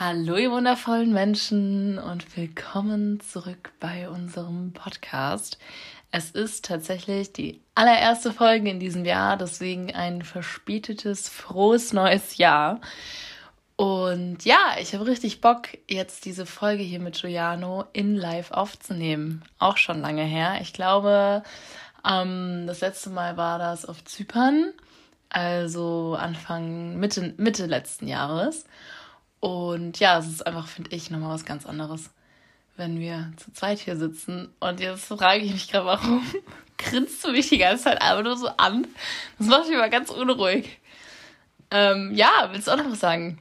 Hallo, ihr wundervollen Menschen und willkommen zurück bei unserem Podcast. Es ist tatsächlich die allererste Folge in diesem Jahr, deswegen ein verspätetes, frohes neues Jahr. Und ja, ich habe richtig Bock, jetzt diese Folge hier mit Giuliano in live aufzunehmen. Auch schon lange her. Ich glaube, ähm, das letzte Mal war das auf Zypern, also Anfang, Mitte, Mitte letzten Jahres. Und ja, es ist einfach, finde ich, nochmal was ganz anderes, wenn wir zu zweit hier sitzen. Und jetzt frage ich mich gerade, warum grinst du mich die ganze Zeit einfach nur so an? Das macht mich immer ganz unruhig. Ähm, ja, willst du auch noch was sagen?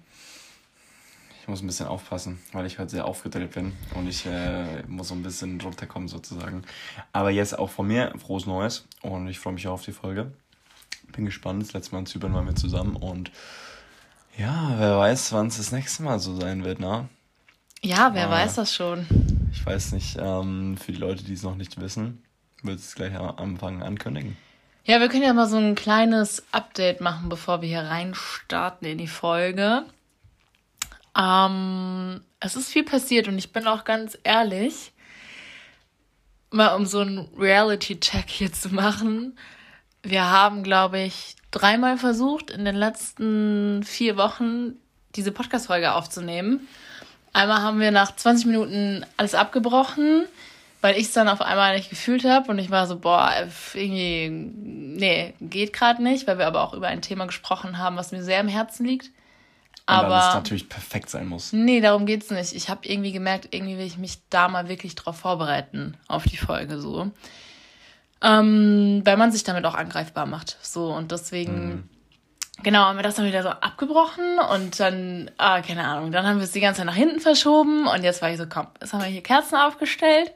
Ich muss ein bisschen aufpassen, weil ich heute sehr aufgedreht bin und ich äh, muss so ein bisschen runterkommen sozusagen. Aber jetzt auch von mir frohes Neues und ich freue mich auch auf die Folge. Bin gespannt. Das letzte Mal in Zypern waren wir zusammen und ja, wer weiß, wann es das nächste Mal so sein wird, ne? Ja, wer äh, weiß das schon. Ich weiß nicht, ähm, für die Leute, die es noch nicht wissen, wird es gleich am Anfang ankündigen. Ja, wir können ja mal so ein kleines Update machen, bevor wir hier reinstarten in die Folge. Ähm, es ist viel passiert und ich bin auch ganz ehrlich, mal um so einen Reality-Check hier zu machen. Wir haben, glaube ich, dreimal versucht, in den letzten vier Wochen diese Podcast-Folge aufzunehmen. Einmal haben wir nach 20 Minuten alles abgebrochen, weil ich es dann auf einmal nicht gefühlt habe und ich war so, boah, irgendwie, nee, geht gerade nicht, weil wir aber auch über ein Thema gesprochen haben, was mir sehr am Herzen liegt. Aber weil es natürlich perfekt sein muss. Nee, darum geht's nicht. Ich habe irgendwie gemerkt, irgendwie will ich mich da mal wirklich drauf vorbereiten, auf die Folge so. Ähm, weil man sich damit auch angreifbar macht. So, und deswegen, mhm. genau, haben wir das dann wieder so abgebrochen und dann, ah, keine Ahnung, dann haben wir es die ganze Zeit nach hinten verschoben und jetzt war ich so, komm, jetzt haben wir hier Kerzen aufgestellt.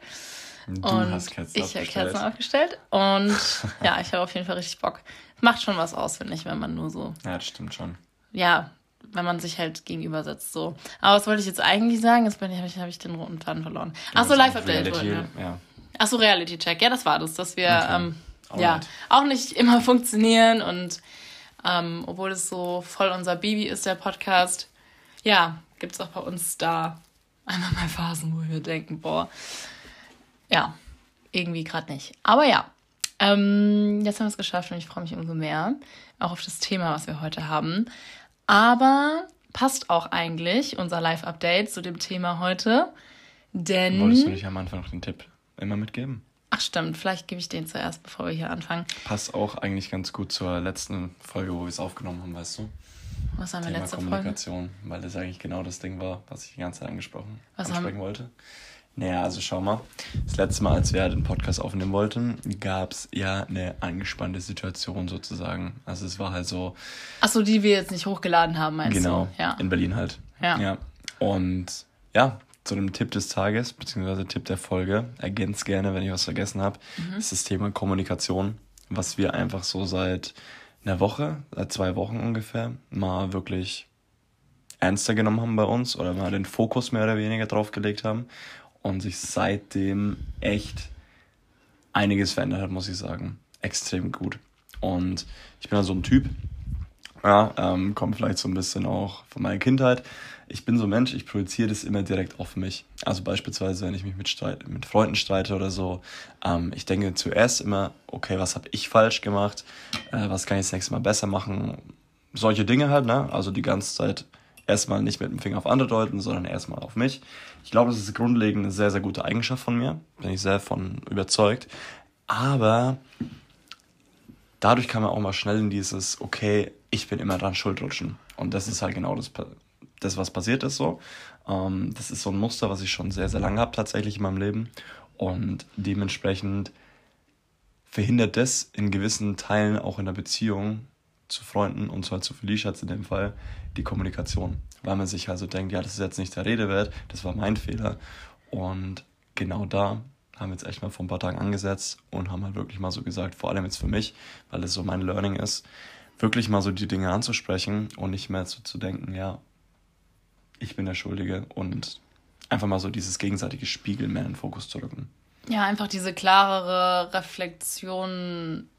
Du und hast Kerzen ich habe Kerzen aufgestellt und ja, ich habe auf jeden Fall richtig Bock. Macht schon was aus, finde ich, wenn man nur so. Ja, das stimmt schon. Ja, wenn man sich halt gegenübersetzt, so. Aber was wollte ich jetzt eigentlich sagen? Jetzt habe ich, hab ich den roten Faden verloren. Ach so, Live-Update. Ja. ja. Ach so, Reality Check. Ja, das war das, dass wir okay. ähm, ja auch nicht immer funktionieren und ähm, obwohl es so voll unser Baby ist, der Podcast, ja, gibt es auch bei uns da einmal mal Phasen, wo wir denken, boah, ja, irgendwie gerade nicht. Aber ja, ähm, jetzt haben wir es geschafft und ich freue mich umso mehr, auch auf das Thema, was wir heute haben. Aber passt auch eigentlich unser Live-Update zu dem Thema heute, denn... Wolltest du nicht am Anfang noch den Tipp immer mitgeben. Ach stimmt, vielleicht gebe ich den zuerst, bevor wir hier anfangen. Passt auch eigentlich ganz gut zur letzten Folge, wo wir es aufgenommen haben, weißt du? Was haben wir Thema letzte Kommunikation, Folge? weil das eigentlich genau das Ding war, was ich die ganze Zeit angesprochen was ansprechen haben... wollte. Naja, also schau mal. Das letzte Mal, als wir den Podcast aufnehmen wollten, gab es ja eine angespannte Situation sozusagen. Also es war halt so. Achso, die wir jetzt nicht hochgeladen haben, meinst genau, du? Genau, ja. in Berlin halt. Ja. ja. Und ja, zu dem Tipp des Tages, beziehungsweise Tipp der Folge, ergänzt gerne, wenn ich was vergessen habe, mhm. ist das Thema Kommunikation, was wir einfach so seit einer Woche, seit zwei Wochen ungefähr, mal wirklich ernster genommen haben bei uns oder mal den Fokus mehr oder weniger drauf gelegt haben und sich seitdem echt einiges verändert hat, muss ich sagen. Extrem gut. Und ich bin da so ein Typ, ja, ähm, kommt vielleicht so ein bisschen auch von meiner Kindheit ich bin so Mensch, ich projiziere das immer direkt auf mich. Also beispielsweise, wenn ich mich mit, Streit, mit Freunden streite oder so, ähm, ich denke zuerst immer, okay, was habe ich falsch gemacht, äh, was kann ich das nächste Mal besser machen, solche Dinge halt, ne? Also die ganze Zeit erstmal nicht mit dem Finger auf andere deuten, sondern erstmal auf mich. Ich glaube, das ist grundlegend eine sehr, sehr gute Eigenschaft von mir, bin ich sehr von überzeugt. Aber dadurch kann man auch mal schnell in dieses, okay, ich bin immer dran schuld rutschen. Und das ist halt genau das, das, was passiert ist so. Ähm, das ist so ein Muster, was ich schon sehr, sehr lange habe tatsächlich in meinem Leben. Und dementsprechend verhindert das in gewissen Teilen auch in der Beziehung zu Freunden und zwar zu Felicia in dem Fall die Kommunikation. Weil man sich also denkt, ja, das ist jetzt nicht der Rede wert, das war mein Fehler. Und genau da haben wir jetzt echt mal vor ein paar Tagen angesetzt und haben halt wirklich mal so gesagt, vor allem jetzt für mich, weil das so mein Learning ist, wirklich mal so die Dinge anzusprechen und nicht mehr so zu denken, ja, ich bin der Schuldige und einfach mal so dieses gegenseitige Spiegeln mehr in den Fokus zu rücken. Ja, einfach diese klarere Reflexion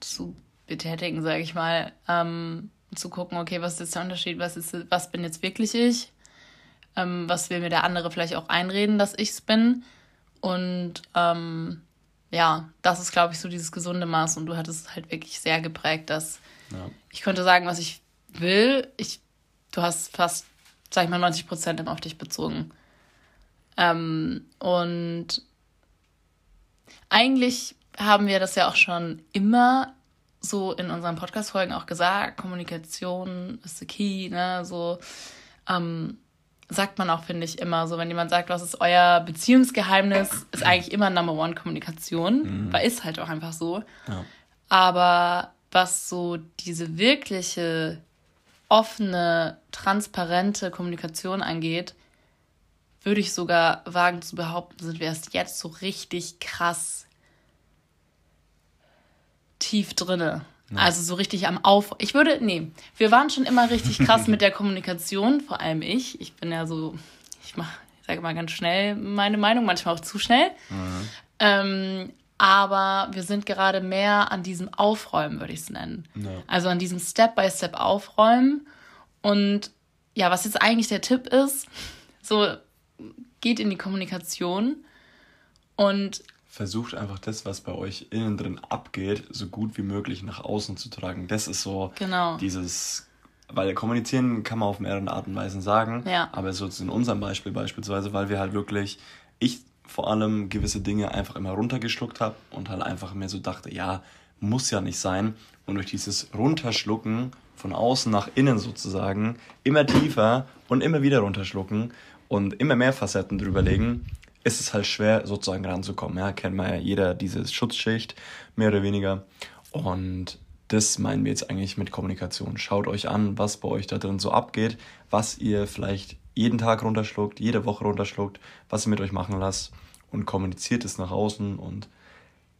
zu betätigen, sage ich mal. Ähm, zu gucken, okay, was ist jetzt der Unterschied, was, ist, was bin jetzt wirklich ich? ähm, was will mir der andere vielleicht auch einreden, dass ich es bin. Und ähm, ja, das ist, glaube ich, so dieses gesunde Maß. Und du hattest halt wirklich sehr geprägt, dass ja. ich könnte sagen, was ich will. Ich, du hast fast, sag ich mal, 90 Prozent immer auf dich bezogen. Ähm, und eigentlich haben wir das ja auch schon immer so in unseren Podcast-Folgen auch gesagt, Kommunikation ist the key, ne, so, ähm, sagt man auch, finde ich, immer so, wenn jemand sagt, was ist euer Beziehungsgeheimnis, ist eigentlich immer Number One Kommunikation, mhm. weil ist halt auch einfach so. Ja. Aber was so diese wirkliche, offene, transparente Kommunikation angeht, würde ich sogar wagen zu behaupten, sind wir erst jetzt so richtig krass tief drinne. Ja. Also so richtig am Auf. Ich würde, nee, wir waren schon immer richtig krass mit der Kommunikation, vor allem ich. Ich bin ja so, ich mach, ich sage mal ganz schnell meine Meinung, manchmal auch zu schnell. Mhm. Ähm, aber wir sind gerade mehr an diesem Aufräumen, würde ich es nennen. Ja. Also an diesem Step-by-Step Step Aufräumen. Und ja, was jetzt eigentlich der Tipp ist, so geht in die Kommunikation und versucht einfach das, was bei euch innen drin abgeht, so gut wie möglich nach außen zu tragen. Das ist so genau. dieses, weil kommunizieren kann man auf mehreren Arten und Weisen sagen, ja. aber so in unserem Beispiel beispielsweise, weil wir halt wirklich, ich vor allem gewisse Dinge einfach immer runtergeschluckt habe und halt einfach mir so dachte, ja, muss ja nicht sein. Und durch dieses Runterschlucken von außen nach innen sozusagen, immer tiefer und immer wieder runterschlucken und immer mehr Facetten drüberlegen, ist es halt schwer, sozusagen ranzukommen. Ja, kennt man ja jeder diese Schutzschicht, mehr oder weniger. Und das meinen wir jetzt eigentlich mit Kommunikation. Schaut euch an, was bei euch da drin so abgeht, was ihr vielleicht jeden Tag runterschluckt, jede Woche runterschluckt, was ihr mit euch machen lasst und kommuniziert es nach außen und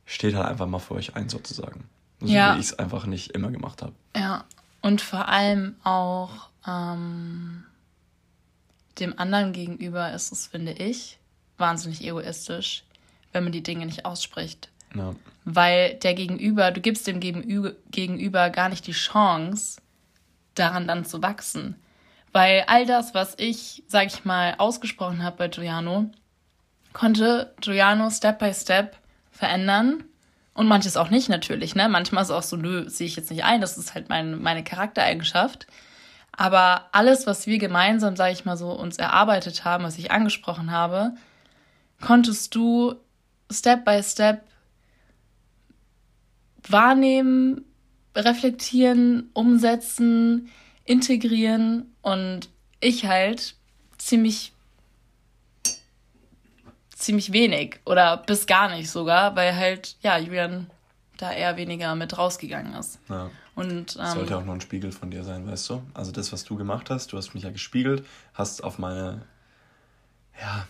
steht halt einfach mal für euch ein sozusagen. So ja. wie ich es einfach nicht immer gemacht habe. Ja, und vor allem auch ähm, dem anderen gegenüber ist es, finde ich, wahnsinnig egoistisch, wenn man die Dinge nicht ausspricht. Ja. Weil der Gegenüber, du gibst dem Gegenüber gar nicht die Chance, daran dann zu wachsen. Weil all das, was ich, sag ich mal, ausgesprochen habe bei Giuliano, konnte Giuliano Step by Step verändern. Und manches auch nicht natürlich, ne? Manchmal ist es auch so, nö, sehe ich jetzt nicht ein, das ist halt mein, meine Charaktereigenschaft. Aber alles, was wir gemeinsam, sage ich mal so, uns erarbeitet haben, was ich angesprochen habe, konntest du Step by Step wahrnehmen, reflektieren, umsetzen, integrieren und ich halt ziemlich ziemlich wenig oder bis gar nicht sogar, weil halt ja Julian da eher weniger mit rausgegangen ist. Ja. Und ähm, sollte auch nur ein Spiegel von dir sein, weißt du? Also das, was du gemacht hast, du hast mich ja gespiegelt, hast auf meine ja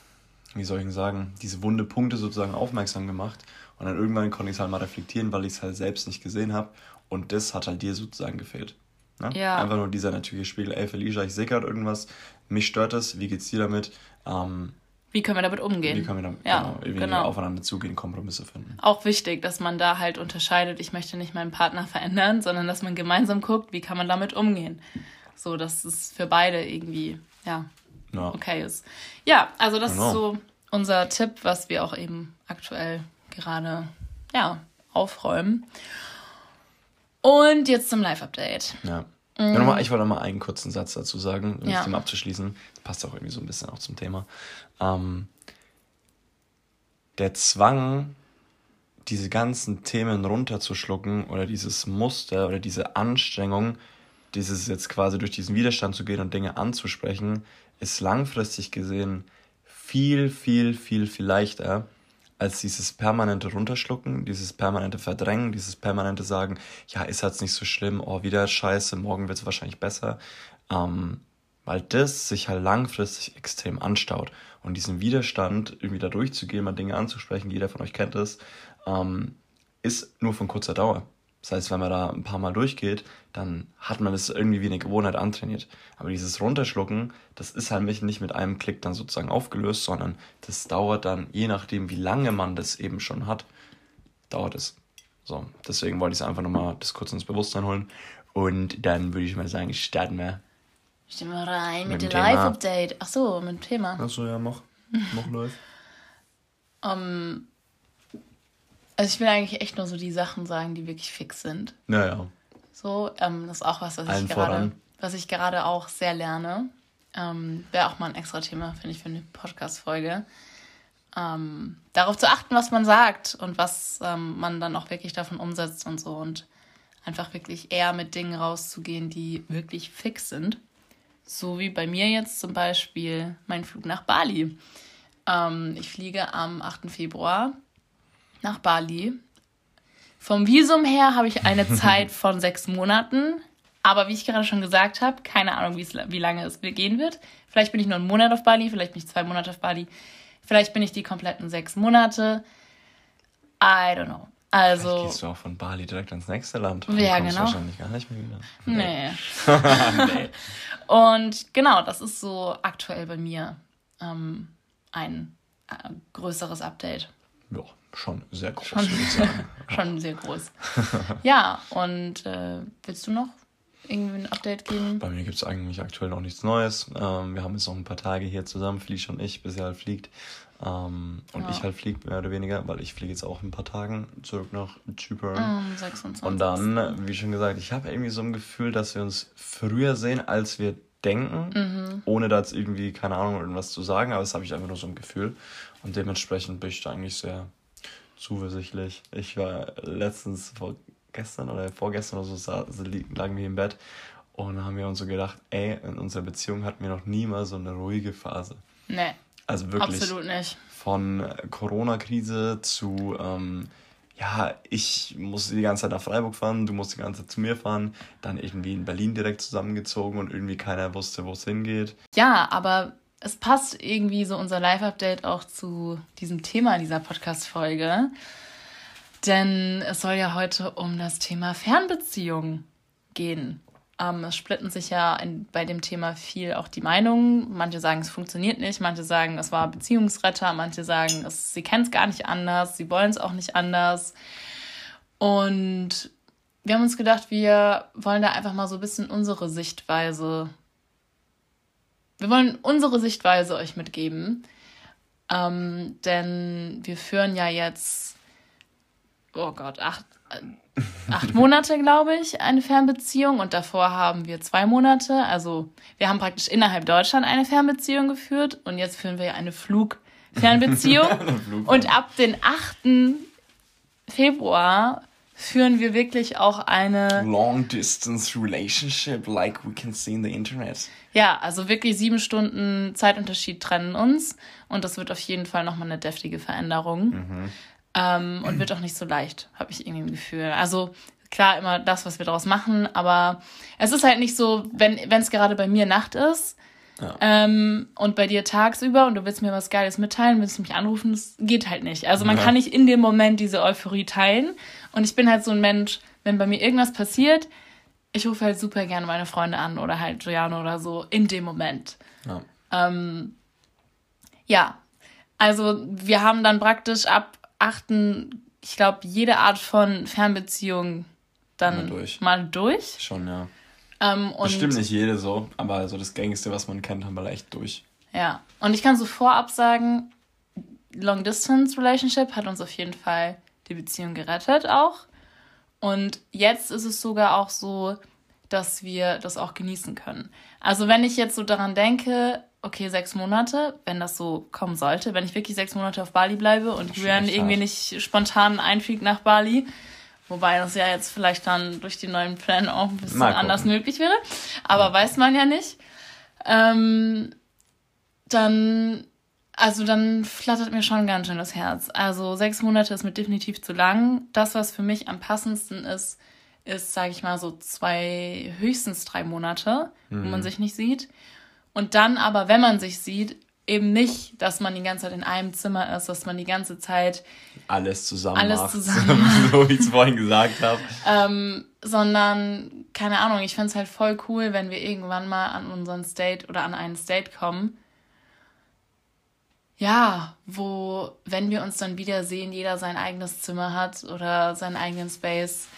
wie soll ich denn sagen, diese wunde Punkte sozusagen aufmerksam gemacht. Und dann irgendwann konnte ich es halt mal reflektieren, weil ich es halt selbst nicht gesehen habe. Und das hat halt dir sozusagen gefehlt. Ne? Ja. Einfach nur dieser natürliche Spiegel, ey Felicia, ich sehe gerade irgendwas, mich stört das, wie geht's dir damit? Ähm, wie können wir damit umgehen? Wie können wir damit ja, genau, genau. aufeinander zugehen, Kompromisse finden? Auch wichtig, dass man da halt unterscheidet, ich möchte nicht meinen Partner verändern, sondern dass man gemeinsam guckt, wie kann man damit umgehen. So, dass es für beide irgendwie, ja, ja. okay ist. Ja, also das genau. ist so unser Tipp, was wir auch eben aktuell gerade ja, aufräumen. Und jetzt zum Live-Update. Ja. Mhm. Ja, mal, ich wollte noch mal einen kurzen Satz dazu sagen, um ja. das Thema abzuschließen. Das passt auch irgendwie so ein bisschen auch zum Thema. Ähm, der Zwang, diese ganzen Themen runterzuschlucken oder dieses Muster oder diese Anstrengung, dieses jetzt quasi durch diesen Widerstand zu gehen und Dinge anzusprechen, ist langfristig gesehen viel, viel, viel, viel leichter als dieses permanente Runterschlucken, dieses permanente Verdrängen, dieses permanente Sagen, ja, ist jetzt nicht so schlimm, oh, wieder scheiße, morgen wird es wahrscheinlich besser. Ähm, weil das sich halt langfristig extrem anstaut. Und diesen Widerstand, irgendwie da durchzugehen, mal Dinge anzusprechen, jeder von euch kennt es, ähm, ist nur von kurzer Dauer. Das heißt, wenn man da ein paar Mal durchgeht, dann hat man das irgendwie wie eine Gewohnheit antrainiert. Aber dieses Runterschlucken, das ist halt nicht mit einem Klick dann sozusagen aufgelöst, sondern das dauert dann, je nachdem, wie lange man das eben schon hat, dauert es. So, deswegen wollte ich es einfach nochmal das kurz ins Bewusstsein holen. Und dann würde ich mal sagen, starten wir Stehen wir rein mit, mit dem Live-Update. Ach so, mit dem Thema. Ach so, ja, mach. Mach live. um, ähm, also ich will eigentlich echt nur so die Sachen sagen, die wirklich fix sind. Ja, ja. So, ähm, das ist auch was, was ich gerade, was ich gerade auch sehr lerne. Ähm, Wäre auch mal ein extra Thema, finde ich, für eine Podcast-Folge. Ähm, darauf zu achten, was man sagt und was ähm, man dann auch wirklich davon umsetzt und so und einfach wirklich eher mit Dingen rauszugehen, die wirklich fix sind. So wie bei mir jetzt zum Beispiel mein Flug nach Bali. Ähm, ich fliege am 8. Februar nach Bali. Vom Visum her habe ich eine Zeit von sechs Monaten. Aber wie ich gerade schon gesagt habe, keine Ahnung, wie lange es gehen wird. Vielleicht bin ich nur einen Monat auf Bali, vielleicht bin ich zwei Monate auf Bali. Vielleicht bin ich die kompletten sechs Monate. I don't know. Also. Vielleicht gehst du auch von Bali direkt ans nächste Land. Ja, genau. wahrscheinlich gar nicht mehr wieder. Nee. nee. Und genau, das ist so aktuell bei mir ähm, ein äh, größeres Update. Ja, schon sehr groß, schon, würde ich sagen. schon sehr groß. ja, und äh, willst du noch irgendwie ein Update geben? Bei mir gibt es eigentlich aktuell noch nichts Neues. Ähm, wir haben jetzt noch ein paar Tage hier zusammen, Fliege und ich, bis er halt fliegt. Ähm, und ja. ich halt fliege mehr oder weniger, weil ich fliege jetzt auch in ein paar Tagen zurück nach Zypern. Um 26. Und dann, wie schon gesagt, ich habe irgendwie so ein Gefühl, dass wir uns früher sehen, als wir denken, mhm. ohne da jetzt irgendwie, keine Ahnung, irgendwas zu sagen, aber das habe ich einfach nur so ein Gefühl. Und dementsprechend bin ich da eigentlich sehr zuversichtlich. Ich war letztens vor gestern oder vorgestern oder so, also lagen wir im Bett und haben wir uns so gedacht, ey, in unserer Beziehung hatten wir noch nie mal so eine ruhige Phase. Nee. Also wirklich. Absolut nicht. Von Corona-Krise zu, ähm, ja, ich musste die ganze Zeit nach Freiburg fahren, du musst die ganze Zeit zu mir fahren, dann irgendwie in Berlin direkt zusammengezogen und irgendwie keiner wusste, wo es hingeht. Ja, aber es passt irgendwie so unser Live-Update auch zu diesem Thema dieser Podcast-Folge. Denn es soll ja heute um das Thema Fernbeziehung gehen. Ähm, es splitten sich ja in, bei dem Thema viel auch die Meinungen. Manche sagen, es funktioniert nicht, manche sagen, es war Beziehungsretter, manche sagen, es, sie kennen es gar nicht anders, sie wollen es auch nicht anders. Und wir haben uns gedacht, wir wollen da einfach mal so ein bisschen unsere Sichtweise wir wollen unsere Sichtweise euch mitgeben. Ähm, denn wir führen ja jetzt, oh Gott, acht, äh, acht Monate, glaube ich, eine Fernbeziehung und davor haben wir zwei Monate. Also wir haben praktisch innerhalb Deutschland eine Fernbeziehung geführt und jetzt führen wir ja eine Flugfernbeziehung. und ab den 8. Februar führen wir wirklich auch eine Long Distance Relationship, like we can see in the Internet. Ja, also wirklich sieben Stunden Zeitunterschied trennen uns und das wird auf jeden Fall nochmal eine deftige Veränderung. Mhm. Ähm, und wird auch nicht so leicht, habe ich irgendwie ein Gefühl. Also klar, immer das, was wir daraus machen, aber es ist halt nicht so, wenn es gerade bei mir Nacht ist, ja. Ähm, und bei dir tagsüber und du willst mir was Geiles mitteilen, willst du mich anrufen, das geht halt nicht. Also man ja. kann nicht in dem Moment diese Euphorie teilen. Und ich bin halt so ein Mensch, wenn bei mir irgendwas passiert, ich rufe halt super gerne meine Freunde an oder halt Giuliano oder so in dem Moment. Ja. Ähm, ja, also wir haben dann praktisch ab 8. ich glaube, jede Art von Fernbeziehung dann mal durch. Mal durch. Schon, ja. Ähm, Bestimmt nicht jede so, aber so das Gängigste, was man kennt, haben wir echt durch. Ja, und ich kann so vorab sagen, Long Distance Relationship hat uns auf jeden Fall die Beziehung gerettet auch. Und jetzt ist es sogar auch so, dass wir das auch genießen können. Also wenn ich jetzt so daran denke, okay, sechs Monate, wenn das so kommen sollte, wenn ich wirklich sechs Monate auf Bali bleibe und Julian irgendwie nicht spontan einfliegt nach Bali, Wobei das ja jetzt vielleicht dann durch den neuen Plan auch ein bisschen anders möglich wäre. Aber ja. weiß man ja nicht. Ähm, dann, also dann flattert mir schon ganz schön das Herz. Also sechs Monate ist mir definitiv zu lang. Das, was für mich am passendsten ist, ist, sage ich mal, so zwei, höchstens drei Monate, mhm. wo man mhm. sich nicht sieht. Und dann aber, wenn man sich sieht, eben nicht, dass man die ganze Zeit in einem Zimmer ist, dass man die ganze Zeit alles zusammen alles macht, zusammen so wie ich es vorhin gesagt habe. Ähm, sondern, keine Ahnung, ich fände es halt voll cool, wenn wir irgendwann mal an unseren State oder an einen State kommen. Ja, wo, wenn wir uns dann wiedersehen, jeder sein eigenes Zimmer hat oder seinen eigenen Space.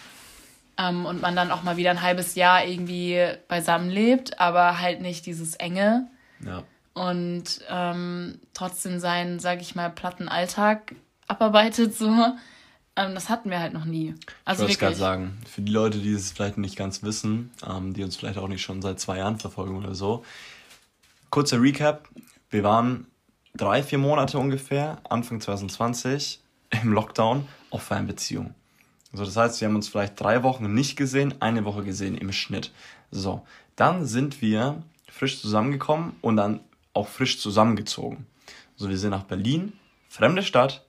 ähm, und man dann auch mal wieder ein halbes Jahr irgendwie beisammen lebt, aber halt nicht dieses enge. Ja. Und ähm, trotzdem seinen, sag ich mal, platten Alltag abarbeitet so. Ähm, das hatten wir halt noch nie. Also ich wollte gerade sagen, für die Leute, die es vielleicht nicht ganz wissen, ähm, die uns vielleicht auch nicht schon seit zwei Jahren verfolgen oder so. Kurzer Recap. Wir waren drei, vier Monate ungefähr, Anfang 2020, im Lockdown auf Fernbeziehung. So, das heißt, wir haben uns vielleicht drei Wochen nicht gesehen, eine Woche gesehen im Schnitt. So, dann sind wir frisch zusammengekommen und dann auch frisch zusammengezogen. So, wir sind nach Berlin, fremde Stadt,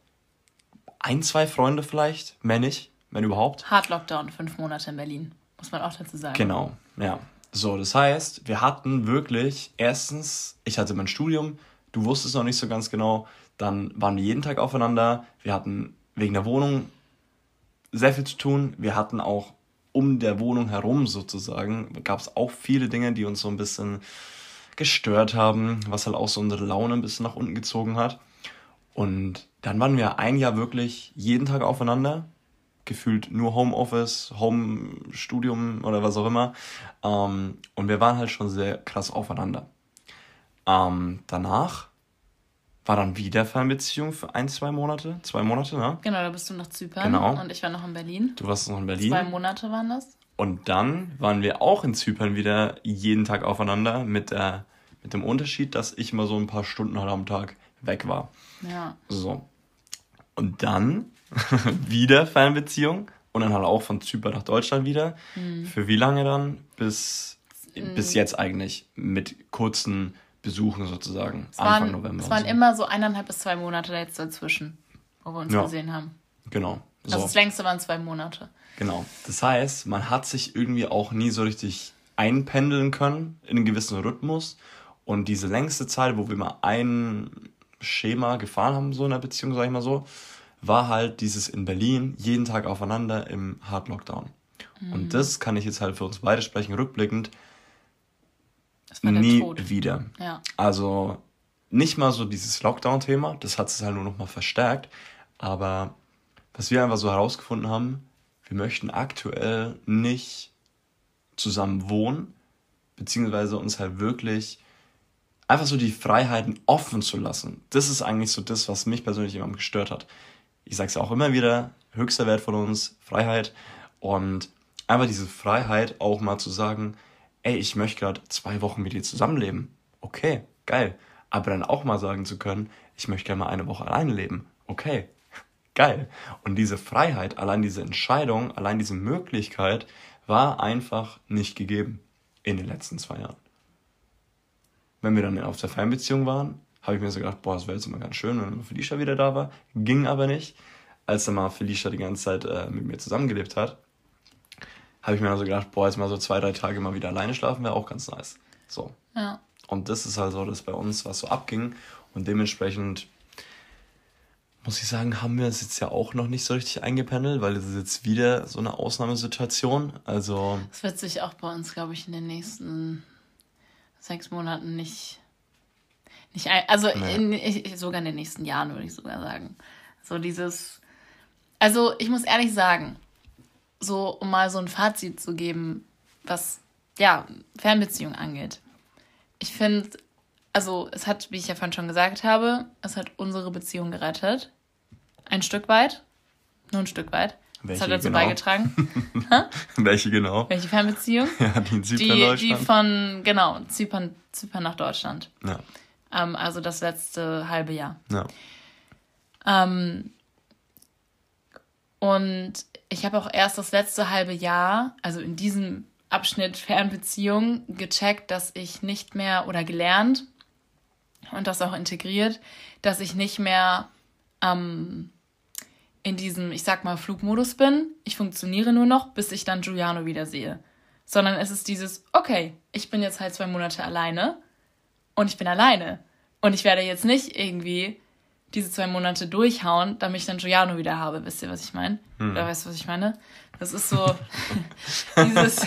ein, zwei Freunde vielleicht, mehr nicht, wenn überhaupt. Hard Lockdown, fünf Monate in Berlin, muss man auch dazu sagen. Genau, ja. So, das heißt, wir hatten wirklich erstens, ich hatte mein Studium, du wusstest noch nicht so ganz genau, dann waren wir jeden Tag aufeinander, wir hatten wegen der Wohnung sehr viel zu tun. Wir hatten auch um der Wohnung herum sozusagen, gab es auch viele Dinge, die uns so ein bisschen gestört haben, was halt auch so unsere Laune ein bisschen nach unten gezogen hat. Und dann waren wir ein Jahr wirklich jeden Tag aufeinander, gefühlt nur Homeoffice, Home-Studium oder was auch immer. Ähm, und wir waren halt schon sehr krass aufeinander. Ähm, danach war dann wieder Fernbeziehung für ein, zwei Monate. Zwei Monate, ne? Genau, da bist du nach Zypern genau. und ich war noch in Berlin. Du warst noch in Berlin. Zwei Monate waren das. Und dann waren wir auch in Zypern wieder jeden Tag aufeinander mit, der, mit dem Unterschied, dass ich mal so ein paar Stunden halt am Tag weg war. Ja. So. Und dann wieder Fernbeziehung und dann halt auch von Zypern nach Deutschland wieder. Mhm. Für wie lange dann? Bis, mhm. bis jetzt eigentlich mit kurzen besuchen sozusagen. Es Anfang waren, November. Es waren so. immer so eineinhalb bis zwei Monate jetzt dazwischen, wo wir uns ja. gesehen haben. Genau. Also so. Also das längste waren zwei Monate. Genau. Das heißt, man hat sich irgendwie auch nie so richtig einpendeln können in einen gewissen Rhythmus. Und diese längste Zeit, wo wir mal ein Schema gefahren haben, so in der Beziehung, sag ich mal so, war halt dieses in Berlin jeden Tag aufeinander im Hard Lockdown. Mhm. Und das kann ich jetzt halt für uns beide sprechen, rückblickend, nie wieder. Ja. Also nicht mal so dieses Lockdown-Thema, das hat es halt nur noch mal verstärkt. Aber was wir einfach so herausgefunden haben, wir möchten aktuell nicht zusammen wohnen, beziehungsweise uns halt wirklich einfach so die Freiheiten offen zu lassen. Das ist eigentlich so das, was mich persönlich immer gestört hat. Ich sage es ja auch immer wieder, höchster Wert von uns, Freiheit. Und einfach diese Freiheit auch mal zu sagen, ey, ich möchte gerade zwei Wochen mit dir zusammenleben. Okay, geil. Aber dann auch mal sagen zu können, ich möchte gerne mal eine Woche alleine leben. Okay, geil. Und diese Freiheit, allein diese Entscheidung, allein diese Möglichkeit war einfach nicht gegeben in den letzten zwei Jahren. Wenn wir dann auf der Fernbeziehung waren, habe ich mir so gedacht, boah, das wäre jetzt immer ganz schön, wenn Felicia wieder da war. Ging aber nicht. Als dann mal Felicia die ganze Zeit äh, mit mir zusammengelebt hat, habe ich mir also gedacht, boah, jetzt mal so zwei, drei Tage mal wieder alleine schlafen wäre auch ganz nice. So. Ja. Und das ist halt so das bei uns, was so abging. Und dementsprechend muss ich sagen, haben wir es jetzt ja auch noch nicht so richtig eingependelt, weil es ist jetzt wieder so eine Ausnahmesituation. Also. Es wird sich auch bei uns, glaube ich, in den nächsten sechs Monaten nicht. nicht ein, also nee. in, sogar in den nächsten Jahren, würde ich sogar sagen. So dieses. Also ich muss ehrlich sagen, so, um mal so ein Fazit zu geben, was ja, Fernbeziehung angeht. Ich finde, also es hat, wie ich ja vorhin schon gesagt habe, es hat unsere Beziehung gerettet. Ein Stück weit. Nur ein Stück weit. Welche das hat dazu genau? beigetragen. Welche genau? Welche Fernbeziehung? Ja, die in Zypern, die, Deutschland. Die von, genau, Zypern, Zypern nach Deutschland. Ja. Ähm, also das letzte halbe Jahr. Ja. Ähm, und ich habe auch erst das letzte halbe Jahr, also in diesem Abschnitt Fernbeziehung, gecheckt, dass ich nicht mehr oder gelernt und das auch integriert, dass ich nicht mehr ähm, in diesem, ich sag mal, Flugmodus bin. Ich funktioniere nur noch, bis ich dann Giuliano wieder sehe. Sondern es ist dieses, okay, ich bin jetzt halt zwei Monate alleine und ich bin alleine. Und ich werde jetzt nicht irgendwie diese zwei Monate durchhauen, damit ich dann Giuliano wieder habe. Wisst ihr, was ich meine? Hm. Oder weißt du, was ich meine? Das ist so dieses.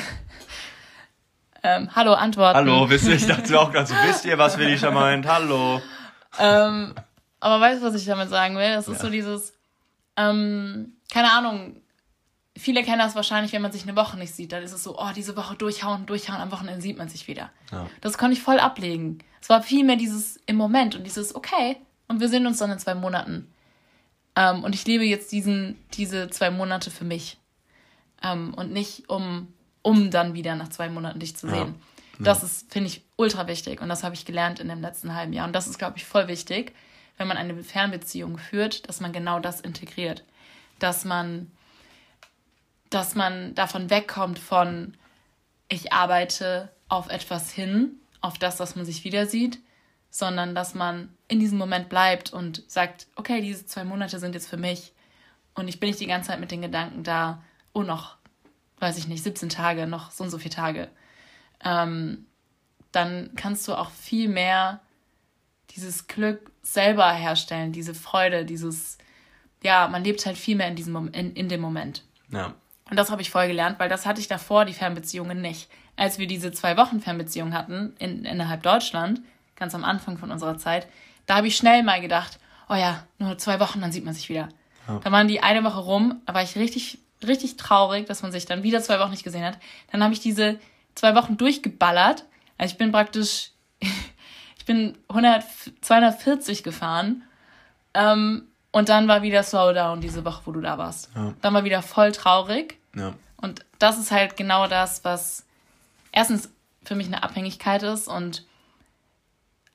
Ähm, hallo, Antworten. Hallo, wisst ihr, ich dachte auch gerade so, wisst ihr, was schon meint? Hallo. Ähm, aber weißt du, was ich damit sagen will? Das ist ja. so dieses, ähm, keine Ahnung, viele kennen das wahrscheinlich, wenn man sich eine Woche nicht sieht, dann ist es so, oh, diese Woche durchhauen, durchhauen, am Wochenende sieht man sich wieder. Ja. Das konnte ich voll ablegen. Es war viel mehr dieses im Moment und dieses, okay, und wir sehen uns dann in zwei Monaten. Ähm, und ich lebe jetzt diesen, diese zwei Monate für mich. Ähm, und nicht, um, um dann wieder nach zwei Monaten dich zu sehen. Ja. Das ist, finde ich, ultra wichtig. Und das habe ich gelernt in dem letzten halben Jahr. Und das ist, glaube ich, voll wichtig, wenn man eine Fernbeziehung führt, dass man genau das integriert. Dass man, dass man davon wegkommt von, ich arbeite auf etwas hin, auf das, dass man sich wieder sieht, sondern dass man in diesem Moment bleibt und sagt, okay, diese zwei Monate sind jetzt für mich und ich bin nicht die ganze Zeit mit den Gedanken da, oh noch, weiß ich nicht, 17 Tage, noch so und so viele Tage. Ähm, dann kannst du auch viel mehr dieses Glück selber herstellen, diese Freude, dieses, ja, man lebt halt viel mehr in diesem in, in dem Moment. Ja. Und das habe ich voll gelernt, weil das hatte ich davor, die Fernbeziehungen nicht. Als wir diese zwei Wochen Fernbeziehung hatten in, innerhalb Deutschland, ganz am Anfang von unserer Zeit, da habe ich schnell mal gedacht, oh ja, nur zwei Wochen, dann sieht man sich wieder. Ja. Da waren die eine Woche rum, da war ich richtig, richtig traurig, dass man sich dann wieder zwei Wochen nicht gesehen hat. Dann habe ich diese zwei Wochen durchgeballert. Also ich bin praktisch, ich bin 100, 240 gefahren. Ähm, und dann war wieder Slowdown diese Woche, wo du da warst. Ja. Dann war wieder voll traurig. Ja. Und das ist halt genau das, was erstens für mich eine Abhängigkeit ist und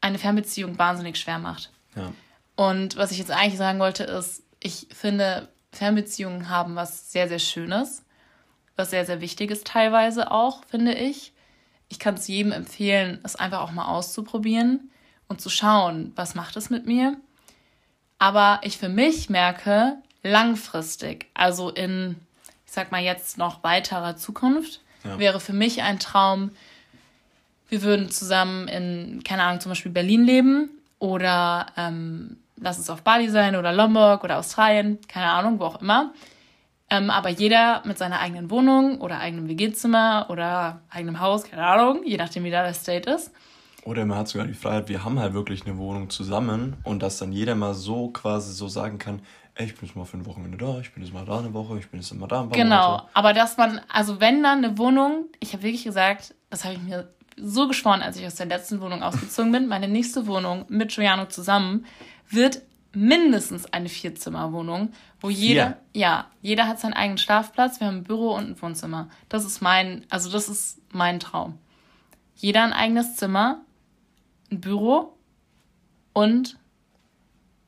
eine Fernbeziehung wahnsinnig schwer macht. Ja. Und was ich jetzt eigentlich sagen wollte, ist, ich finde, Fernbeziehungen haben was sehr, sehr Schönes, was sehr, sehr Wichtiges teilweise auch, finde ich. Ich kann es jedem empfehlen, es einfach auch mal auszuprobieren und zu schauen, was macht es mit mir. Aber ich für mich merke, langfristig, also in, ich sag mal jetzt noch weiterer Zukunft, ja. wäre für mich ein Traum, wir würden zusammen in, keine Ahnung, zum Beispiel Berlin leben oder ähm, lass es auf Bali sein oder Lombok oder Australien, keine Ahnung, wo auch immer. Ähm, aber jeder mit seiner eigenen Wohnung oder eigenem WG-Zimmer oder eigenem Haus, keine Ahnung, je nachdem wie da der State ist. Oder man hat sogar die Freiheit, wir haben halt wirklich eine Wohnung zusammen und dass dann jeder mal so quasi so sagen kann, ey, ich bin jetzt mal für ein Wochenende da, ich bin jetzt mal da eine Woche, ich bin jetzt immer da ein paar Genau, Monate. aber dass man, also wenn dann eine Wohnung, ich habe wirklich gesagt, das habe ich mir so geschworen, als ich aus der letzten Wohnung ausgezogen bin, meine nächste Wohnung mit Giuliano zusammen wird mindestens eine Vierzimmerwohnung, wo jeder, Vier. ja, jeder hat seinen eigenen Schlafplatz, wir haben ein Büro und ein Wohnzimmer. Das ist mein, also das ist mein Traum. Jeder ein eigenes Zimmer, ein Büro und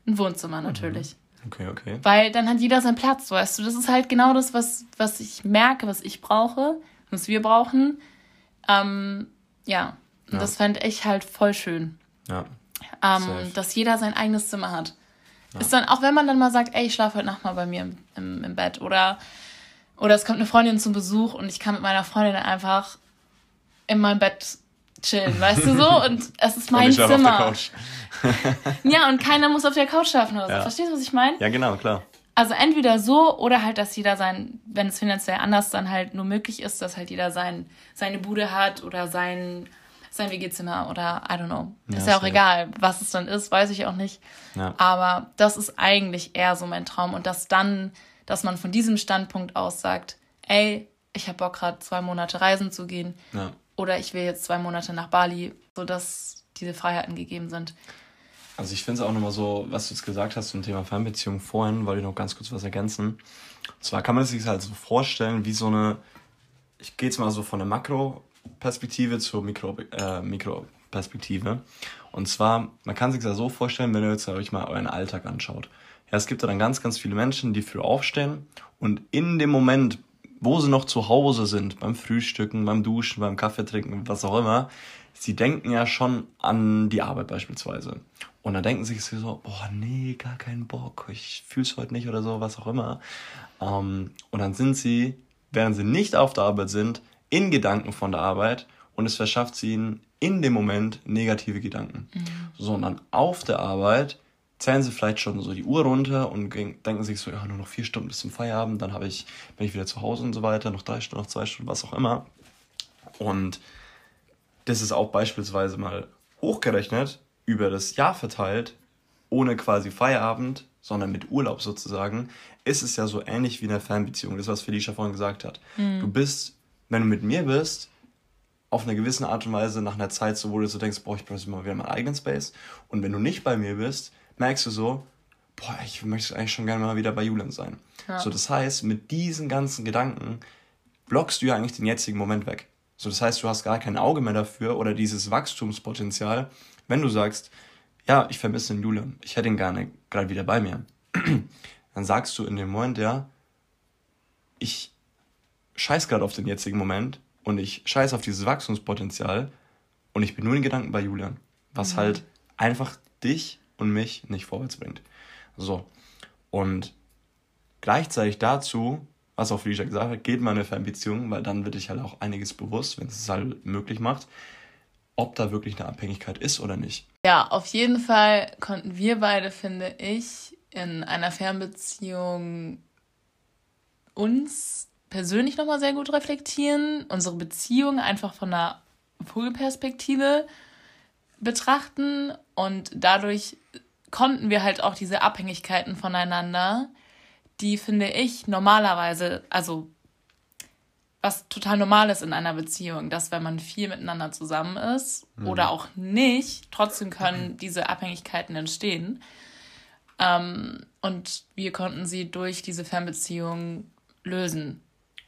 ein Wohnzimmer mhm. natürlich. Okay, okay. Weil dann hat jeder seinen Platz, weißt du. Das ist halt genau das, was, was ich merke, was ich brauche, was wir brauchen. Ähm, ja, ja. das fände ich halt voll schön. Ja. Ähm, dass jeder sein eigenes Zimmer hat. Ja. Ist dann, auch wenn man dann mal sagt, ey, ich schlafe heute Nacht mal bei mir im, im, im, Bett oder, oder es kommt eine Freundin zum Besuch und ich kann mit meiner Freundin einfach in meinem Bett chillen, weißt du so? Und es ist mein und ich Zimmer. Auf der Couch. ja, und keiner muss auf der Couch schlafen oder so. Ja. Verstehst du, was ich meine? Ja, genau, klar. Also entweder so oder halt, dass jeder sein, wenn es finanziell anders dann halt nur möglich ist, dass halt jeder sein, seine Bude hat oder sein, sein WG-Zimmer oder I don't know. Ja, ist ja auch egal, was es dann ist, weiß ich auch nicht. Ja. Aber das ist eigentlich eher so mein Traum und dass dann, dass man von diesem Standpunkt aus sagt, ey, ich habe Bock gerade zwei Monate reisen zu gehen ja. oder ich will jetzt zwei Monate nach Bali, sodass diese Freiheiten gegeben sind. Also ich finde es auch nochmal so, was du jetzt gesagt hast zum Thema Fernbeziehung vorhin, wollte ich noch ganz kurz was ergänzen. Und zwar kann man sich halt so vorstellen, wie so eine, ich gehe jetzt mal so von der Makroperspektive zur Mikro, äh, Mikroperspektive. Und zwar, man kann sich das so vorstellen, wenn ihr jetzt euch mal euren Alltag anschaut. Ja, es gibt da dann ganz, ganz viele Menschen, die früh aufstehen und in dem Moment, wo sie noch zu Hause sind, beim Frühstücken, beim Duschen, beim Kaffee trinken, was auch immer, sie denken ja schon an die Arbeit beispielsweise. Und dann denken sich so, boah, nee, gar keinen Bock, ich fühl's heute nicht oder so, was auch immer. Ähm, und dann sind sie, während sie nicht auf der Arbeit sind, in Gedanken von der Arbeit und es verschafft sie ihnen in dem Moment negative Gedanken. Mhm. Sondern auf der Arbeit zählen sie vielleicht schon so die Uhr runter und denken sich so, ja, nur noch vier Stunden bis zum Feierabend, dann habe ich, bin ich wieder zu Hause und so weiter, noch drei Stunden, noch zwei Stunden, was auch immer. Und das ist auch beispielsweise mal hochgerechnet, über das Jahr verteilt ohne quasi Feierabend, sondern mit Urlaub sozusagen, ist es ja so ähnlich wie in einer Fernbeziehung. Das, was Felicia vorhin gesagt hat. Mhm. Du bist, wenn du mit mir bist, auf eine gewisse Art und Weise nach einer Zeit so, wo du so denkst, boah, ich brauche mal wieder meinen eigenen Space. Und wenn du nicht bei mir bist, merkst du so, boah, ich möchte eigentlich schon gerne mal wieder bei Julian sein. Ja. So, das heißt, mit diesen ganzen Gedanken blockst du ja eigentlich den jetzigen Moment weg. So, das heißt, du hast gar kein Auge mehr dafür oder dieses Wachstumspotenzial, wenn du sagst, ja, ich vermisse den Julian, ich hätte ihn gerne gerade wieder bei mir. Dann sagst du in dem Moment, ja, ich scheiß gerade auf den jetzigen Moment und ich scheiß auf dieses Wachstumspotenzial und ich bin nur in Gedanken bei Julian, was mhm. halt einfach dich und mich nicht vorwärts bringt. So. Und gleichzeitig dazu, was auch Felicia gesagt hat, geht mal eine Fernbeziehung, weil dann wird dich halt auch einiges bewusst, wenn es es halt möglich macht, ob da wirklich eine Abhängigkeit ist oder nicht. Ja, auf jeden Fall konnten wir beide, finde ich, in einer Fernbeziehung uns persönlich nochmal sehr gut reflektieren, unsere Beziehung einfach von einer Vogelperspektive betrachten und dadurch konnten wir halt auch diese Abhängigkeiten voneinander, die finde ich normalerweise, also was total normal ist in einer Beziehung, dass wenn man viel miteinander zusammen ist mhm. oder auch nicht, trotzdem können diese Abhängigkeiten entstehen. Ähm, und wir konnten sie durch diese Fernbeziehung lösen.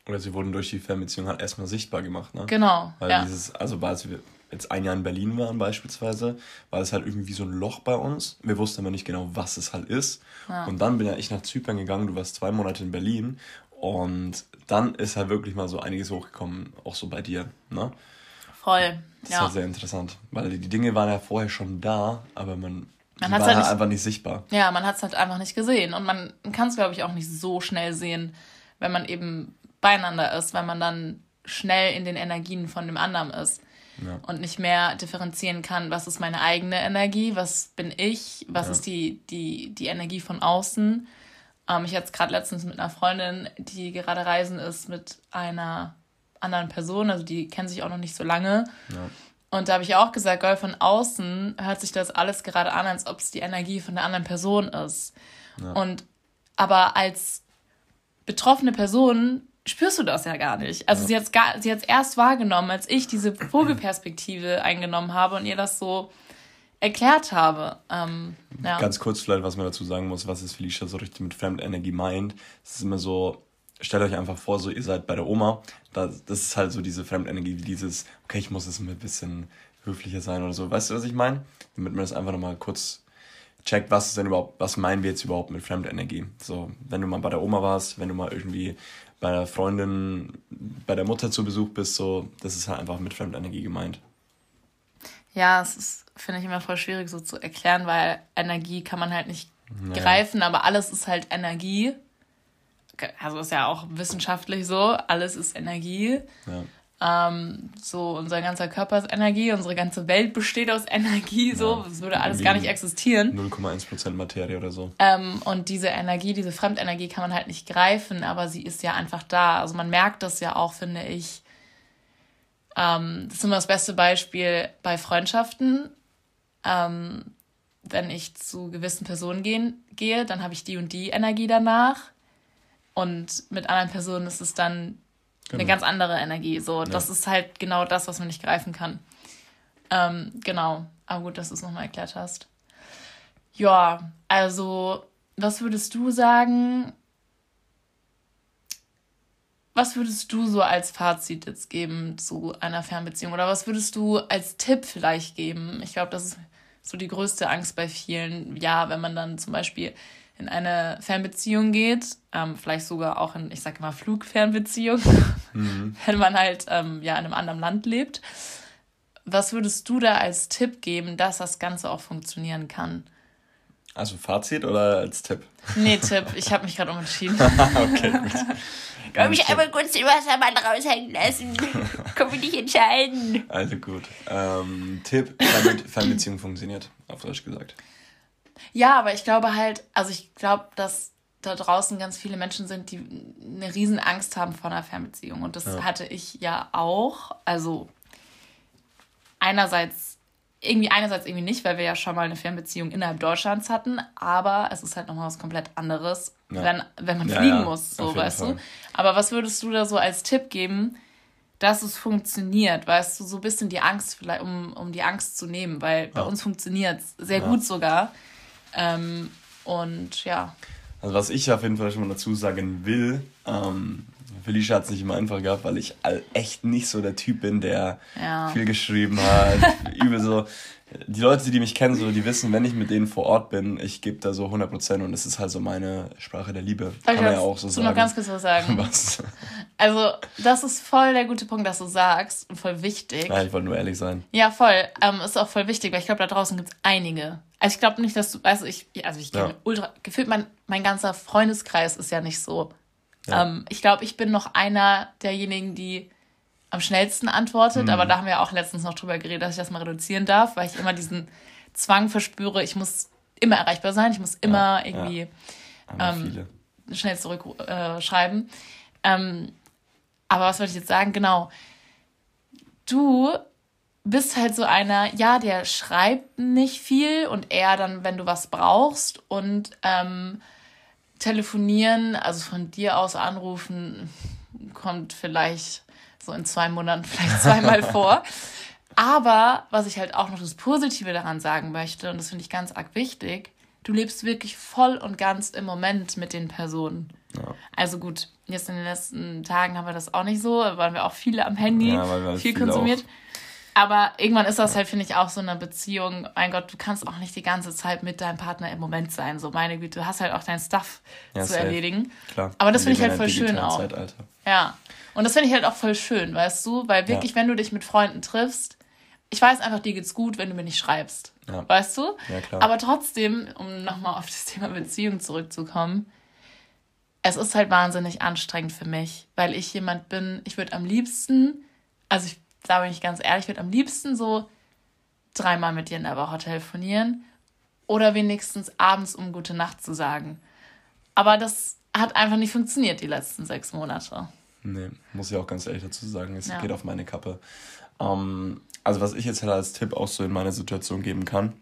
Oder sie wurden durch die Fernbeziehung halt erstmal sichtbar gemacht, ne? Genau. Weil ja. dieses, also als wir jetzt ein Jahr in Berlin waren beispielsweise, war es halt irgendwie so ein Loch bei uns. Wir wussten aber nicht genau, was es halt ist. Ja. Und dann bin ja ich nach Zypern gegangen, du warst zwei Monate in Berlin und dann ist halt wirklich mal so einiges hochgekommen, auch so bei dir, ne? Voll. Das ja. war sehr interessant, weil die Dinge waren ja vorher schon da, aber man, man war halt nicht, einfach nicht sichtbar. Ja, man hat es halt einfach nicht gesehen und man kann es, glaube ich, auch nicht so schnell sehen, wenn man eben beieinander ist, weil man dann schnell in den Energien von dem anderen ist ja. und nicht mehr differenzieren kann, was ist meine eigene Energie, was bin ich, was ja. ist die, die, die Energie von außen. Ähm, ich hatte es gerade letztens mit einer Freundin, die gerade reisen ist mit einer anderen Person, also die kennen sich auch noch nicht so lange. Ja. Und da habe ich auch gesagt, Gold von außen hört sich das alles gerade an, als ob es die Energie von der anderen Person ist. Und aber als betroffene Person spürst du das ja gar nicht. Also ja. sie hat es erst wahrgenommen, als ich diese Vogelperspektive eingenommen habe und ihr das so erklärt habe. Ähm, ja. Ganz kurz vielleicht, was man dazu sagen muss, was ist Felicia so richtig mit Fremdenergie meint. Es ist immer so, stellt euch einfach vor, so ihr seid bei der Oma, das, das ist halt so diese Fremdenergie, wie dieses, okay, ich muss jetzt ein bisschen höflicher sein oder so. Weißt du, was ich meine? Damit man das einfach nochmal kurz checkt, was ist denn überhaupt, was meinen wir jetzt überhaupt mit Fremdenergie? So, wenn du mal bei der Oma warst, wenn du mal irgendwie bei der Freundin, bei der Mutter zu Besuch bist, so, das ist halt einfach mit Fremdenergie gemeint. Ja, es ist, finde ich immer voll schwierig so zu erklären, weil Energie kann man halt nicht naja. greifen, aber alles ist halt Energie. Also ist ja auch wissenschaftlich so, alles ist Energie. Ja. Ähm, so, unser ganzer Körper ist Energie, unsere ganze Welt besteht aus Energie, so, ja, das würde alles gar nicht existieren. 0,1% Materie oder so. Ähm, und diese Energie, diese Fremdenergie kann man halt nicht greifen, aber sie ist ja einfach da. Also man merkt das ja auch, finde ich. Ähm, das ist immer das beste Beispiel bei Freundschaften. Ähm, wenn ich zu gewissen Personen gehen, gehe, dann habe ich die und die Energie danach. Und mit anderen Personen ist es dann Genau. Eine ganz andere Energie. So, das ist halt genau das, was man nicht greifen kann. Ähm, genau. Aber gut, dass du es nochmal erklärt hast. Ja, also, was würdest du sagen? Was würdest du so als Fazit jetzt geben zu einer Fernbeziehung? Oder was würdest du als Tipp vielleicht geben? Ich glaube, das ist so die größte Angst bei vielen. Ja, wenn man dann zum Beispiel in eine Fernbeziehung geht, ähm, vielleicht sogar auch in, ich sage mal, Flugfernbeziehung, mhm. wenn man halt ähm, ja in einem anderen Land lebt. Was würdest du da als Tipp geben, dass das Ganze auch funktionieren kann? Also Fazit oder als Tipp? Nee, Tipp. Ich habe mich gerade umentschieden. okay, gut. Kann mich einmal kurz den Wassermann raushängen lassen. Kann mich nicht entscheiden. Also gut. Ähm, Tipp, damit Fernbeziehung funktioniert, auf Deutsch gesagt. Ja, aber ich glaube halt, also ich glaube, dass da draußen ganz viele Menschen sind, die eine riesen Angst haben vor einer Fernbeziehung. Und das ja. hatte ich ja auch. Also einerseits irgendwie einerseits irgendwie nicht, weil wir ja schon mal eine Fernbeziehung innerhalb Deutschlands hatten, aber es ist halt nochmal was komplett anderes, ja. wenn, wenn man ja, fliegen ja, muss, so weißt Fall. du. Aber was würdest du da so als Tipp geben, dass es funktioniert, weißt du, so ein bisschen die Angst, vielleicht, um, um die Angst zu nehmen, weil bei uns funktioniert es sehr gut sogar. Ähm, und ja. Also was ich auf jeden Fall schon mal dazu sagen will, ähm, Felicia hat es nicht immer einfach gehabt, weil ich echt nicht so der Typ bin, der ja. viel geschrieben hat. übel so. Die Leute, die mich kennen, so, die wissen, wenn ich mit denen vor Ort bin, ich gebe da so 100% und es ist halt so meine Sprache der Liebe. Kann man ja auch so sagen. noch ganz kurz was sagen. Was? Also, das ist voll der gute Punkt, dass du sagst und voll wichtig. Ja, ich wollte nur ehrlich sein. Ja, voll. Ähm, ist auch voll wichtig, weil ich glaube, da draußen gibt es einige. Also, ich glaube nicht, dass du, also ich, also ich ja. ultra, gefühlt mein, mein ganzer Freundeskreis ist ja nicht so ja. Ähm, ich glaube, ich bin noch einer derjenigen, die am schnellsten antwortet, mhm. aber da haben wir auch letztens noch drüber geredet, dass ich das mal reduzieren darf, weil ich immer diesen Zwang verspüre, ich muss immer erreichbar sein, ich muss immer ja, irgendwie ja. Ähm, schnell zurückschreiben. Äh, ähm, aber was wollte ich jetzt sagen? Genau. Du bist halt so einer, ja, der schreibt nicht viel und eher dann, wenn du was brauchst und ähm, telefonieren, also von dir aus anrufen, kommt vielleicht so in zwei Monaten vielleicht zweimal vor. Aber was ich halt auch noch das Positive daran sagen möchte, und das finde ich ganz arg wichtig, du lebst wirklich voll und ganz im Moment mit den Personen. Ja. Also gut, jetzt in den letzten Tagen haben wir das auch nicht so, waren wir auch viele am Handy, ja, viel konsumiert. Auch aber irgendwann ist das halt, finde ich, auch so eine Beziehung. Mein Gott, du kannst auch nicht die ganze Zeit mit deinem Partner im Moment sein. So, meine Güte, du hast halt auch dein Stuff ja, zu safe. erledigen. Klar. Aber das finde ich halt voll schön auch. Zeitalter. Ja. Und das finde ich halt auch voll schön, weißt du? Weil wirklich, ja. wenn du dich mit Freunden triffst, ich weiß einfach, dir geht's gut, wenn du mir nicht schreibst. Ja. Weißt du? Ja, klar. Aber trotzdem, um nochmal auf das Thema Beziehung zurückzukommen, es ist halt wahnsinnig anstrengend für mich, weil ich jemand bin, ich würde am liebsten, also ich da bin ich ganz ehrlich, ich würde am liebsten so dreimal mit dir in der Woche telefonieren oder wenigstens abends um gute Nacht zu sagen. Aber das hat einfach nicht funktioniert die letzten sechs Monate. Nee, muss ich auch ganz ehrlich dazu sagen, es ja. geht auf meine Kappe. Ähm, also was ich jetzt halt als Tipp auch so in meine Situation geben kann,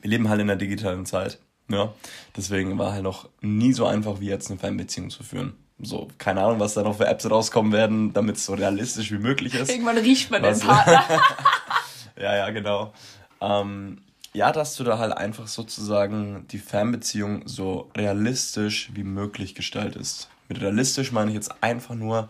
wir leben halt in der digitalen Zeit. Ja, deswegen war halt noch nie so einfach wie jetzt eine Fernbeziehung zu führen. So, keine Ahnung, was da noch für Apps rauskommen werden, damit es so realistisch wie möglich ist. Irgendwann riecht man was, den Partner. ja, ja, genau. Ähm, ja, dass du da halt einfach sozusagen die Fernbeziehung so realistisch wie möglich gestaltest. Mit realistisch meine ich jetzt einfach nur,